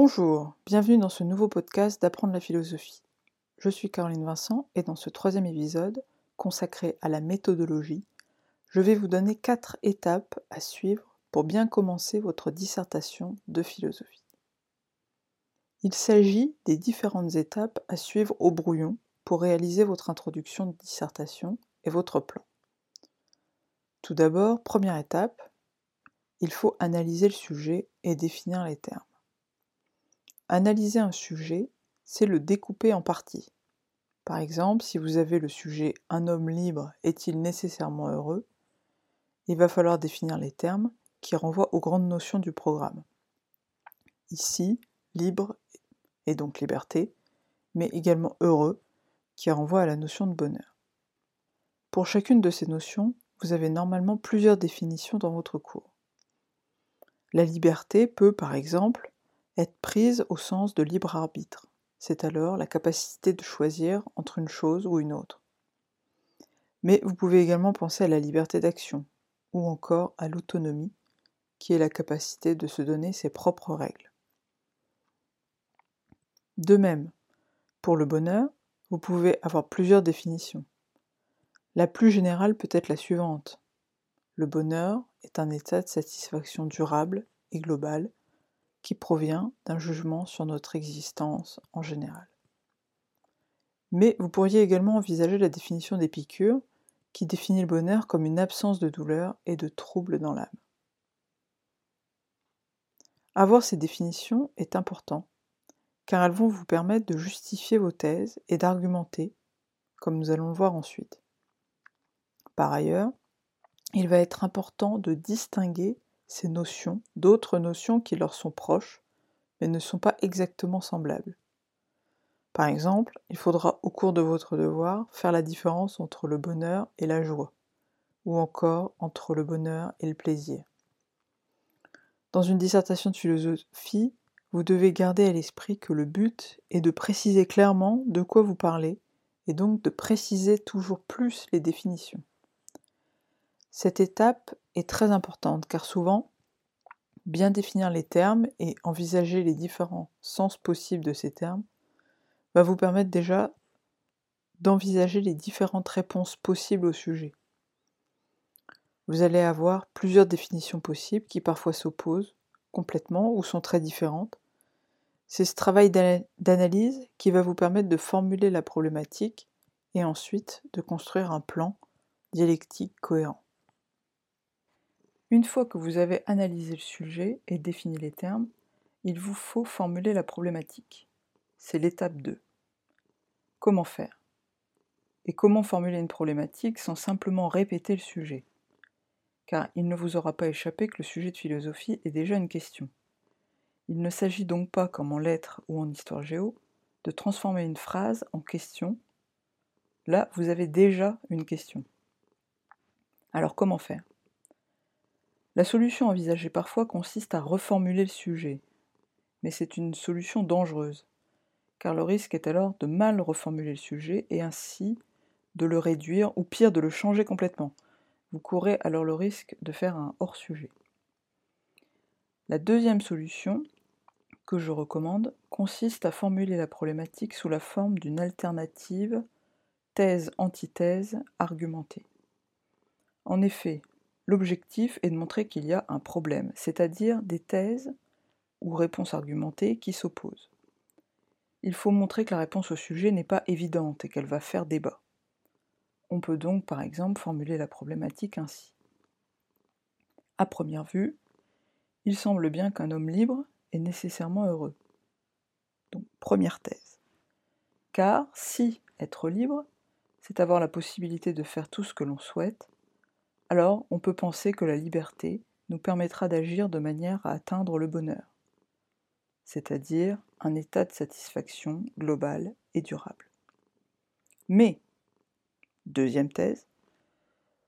Bonjour, bienvenue dans ce nouveau podcast d'apprendre la philosophie. Je suis Caroline Vincent et dans ce troisième épisode, consacré à la méthodologie, je vais vous donner quatre étapes à suivre pour bien commencer votre dissertation de philosophie. Il s'agit des différentes étapes à suivre au brouillon pour réaliser votre introduction de dissertation et votre plan. Tout d'abord, première étape, il faut analyser le sujet et définir les termes. Analyser un sujet, c'est le découper en parties. Par exemple, si vous avez le sujet Un homme libre est-il nécessairement heureux? il va falloir définir les termes qui renvoient aux grandes notions du programme. Ici, libre et donc liberté, mais également heureux, qui renvoie à la notion de bonheur. Pour chacune de ces notions, vous avez normalement plusieurs définitions dans votre cours. La liberté peut, par exemple, être prise au sens de libre arbitre. C'est alors la capacité de choisir entre une chose ou une autre. Mais vous pouvez également penser à la liberté d'action, ou encore à l'autonomie, qui est la capacité de se donner ses propres règles. De même, pour le bonheur, vous pouvez avoir plusieurs définitions. La plus générale peut être la suivante. Le bonheur est un état de satisfaction durable et global qui provient d'un jugement sur notre existence en général. Mais vous pourriez également envisager la définition d'Épicure, qui définit le bonheur comme une absence de douleur et de trouble dans l'âme. Avoir ces définitions est important, car elles vont vous permettre de justifier vos thèses et d'argumenter, comme nous allons le voir ensuite. Par ailleurs, il va être important de distinguer ces notions d'autres notions qui leur sont proches, mais ne sont pas exactement semblables. Par exemple, il faudra au cours de votre devoir faire la différence entre le bonheur et la joie, ou encore entre le bonheur et le plaisir. Dans une dissertation de philosophie, vous devez garder à l'esprit que le but est de préciser clairement de quoi vous parlez, et donc de préciser toujours plus les définitions. Cette étape est très importante car souvent, bien définir les termes et envisager les différents sens possibles de ces termes va vous permettre déjà d'envisager les différentes réponses possibles au sujet. Vous allez avoir plusieurs définitions possibles qui parfois s'opposent complètement ou sont très différentes. C'est ce travail d'analyse qui va vous permettre de formuler la problématique et ensuite de construire un plan dialectique cohérent. Une fois que vous avez analysé le sujet et défini les termes, il vous faut formuler la problématique. C'est l'étape 2. Comment faire? Et comment formuler une problématique sans simplement répéter le sujet? Car il ne vous aura pas échappé que le sujet de philosophie est déjà une question. Il ne s'agit donc pas, comme en lettres ou en histoire géo, de transformer une phrase en question. Là, vous avez déjà une question. Alors comment faire? La solution envisagée parfois consiste à reformuler le sujet, mais c'est une solution dangereuse, car le risque est alors de mal reformuler le sujet et ainsi de le réduire ou pire de le changer complètement. Vous courez alors le risque de faire un hors-sujet. La deuxième solution que je recommande consiste à formuler la problématique sous la forme d'une alternative thèse-antithèse argumentée. En effet, L'objectif est de montrer qu'il y a un problème, c'est-à-dire des thèses ou réponses argumentées qui s'opposent. Il faut montrer que la réponse au sujet n'est pas évidente et qu'elle va faire débat. On peut donc par exemple formuler la problématique ainsi. À première vue, il semble bien qu'un homme libre est nécessairement heureux. Donc première thèse. Car si être libre, c'est avoir la possibilité de faire tout ce que l'on souhaite, alors on peut penser que la liberté nous permettra d'agir de manière à atteindre le bonheur, c'est-à-dire un état de satisfaction global et durable. Mais, deuxième thèse,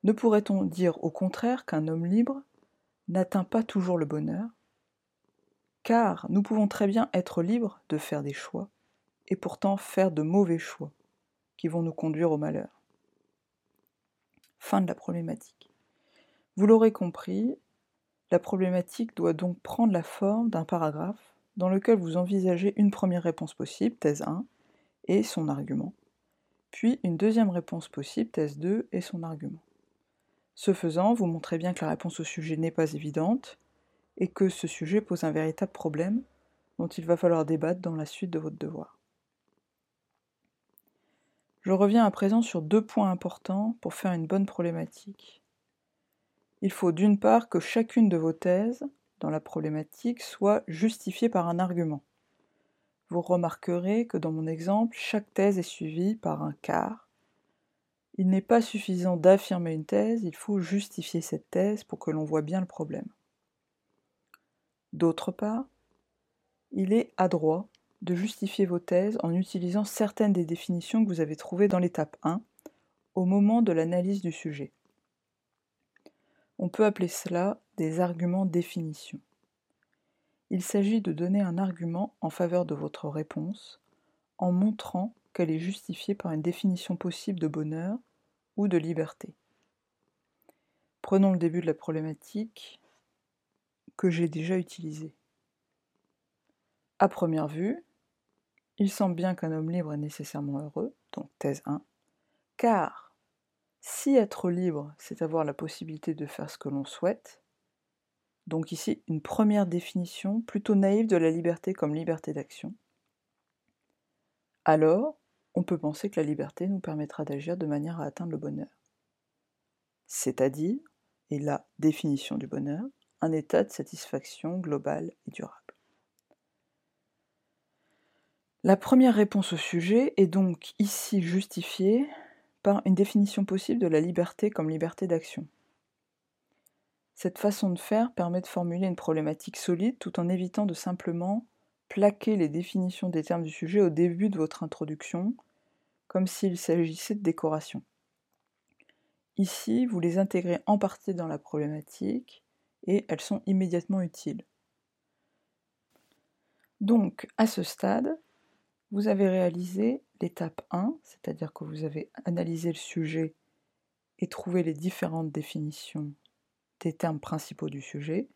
ne pourrait-on dire au contraire qu'un homme libre n'atteint pas toujours le bonheur? Car nous pouvons très bien être libres de faire des choix, et pourtant faire de mauvais choix, qui vont nous conduire au malheur. Fin de la problématique. Vous l'aurez compris, la problématique doit donc prendre la forme d'un paragraphe dans lequel vous envisagez une première réponse possible, thèse 1, et son argument, puis une deuxième réponse possible, thèse 2, et son argument. Ce faisant, vous montrez bien que la réponse au sujet n'est pas évidente, et que ce sujet pose un véritable problème dont il va falloir débattre dans la suite de votre devoir. Je reviens à présent sur deux points importants pour faire une bonne problématique. Il faut d'une part que chacune de vos thèses dans la problématique soit justifiée par un argument. Vous remarquerez que dans mon exemple, chaque thèse est suivie par un car. Il n'est pas suffisant d'affirmer une thèse, il faut justifier cette thèse pour que l'on voit bien le problème. D'autre part, il est adroit de justifier vos thèses en utilisant certaines des définitions que vous avez trouvées dans l'étape 1 au moment de l'analyse du sujet. On peut appeler cela des arguments définition. Il s'agit de donner un argument en faveur de votre réponse en montrant qu'elle est justifiée par une définition possible de bonheur ou de liberté. Prenons le début de la problématique que j'ai déjà utilisé. À première vue, il semble bien qu'un homme libre est nécessairement heureux, donc thèse 1, car si être libre, c'est avoir la possibilité de faire ce que l'on souhaite, donc ici une première définition plutôt naïve de la liberté comme liberté d'action, alors on peut penser que la liberté nous permettra d'agir de manière à atteindre le bonheur. C'est-à-dire, et la définition du bonheur, un état de satisfaction globale et durable. La première réponse au sujet est donc ici justifiée par une définition possible de la liberté comme liberté d'action. Cette façon de faire permet de formuler une problématique solide tout en évitant de simplement plaquer les définitions des termes du sujet au début de votre introduction, comme s'il s'agissait de décoration. Ici, vous les intégrez en partie dans la problématique et elles sont immédiatement utiles. Donc, à ce stade, vous avez réalisé l'étape 1, c'est-à-dire que vous avez analysé le sujet et trouvé les différentes définitions des termes principaux du sujet.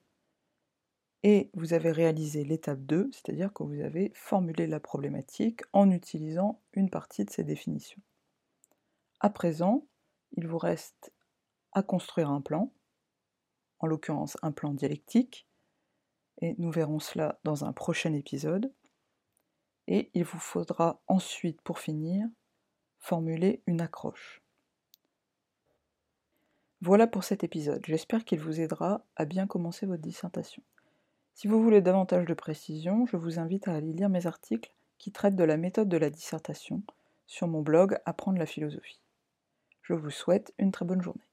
Et vous avez réalisé l'étape 2, c'est-à-dire que vous avez formulé la problématique en utilisant une partie de ces définitions. À présent, il vous reste à construire un plan, en l'occurrence un plan dialectique, et nous verrons cela dans un prochain épisode et il vous faudra ensuite, pour finir, formuler une accroche. Voilà pour cet épisode, j'espère qu'il vous aidera à bien commencer votre dissertation. Si vous voulez davantage de précision, je vous invite à aller lire mes articles qui traitent de la méthode de la dissertation sur mon blog Apprendre la philosophie. Je vous souhaite une très bonne journée.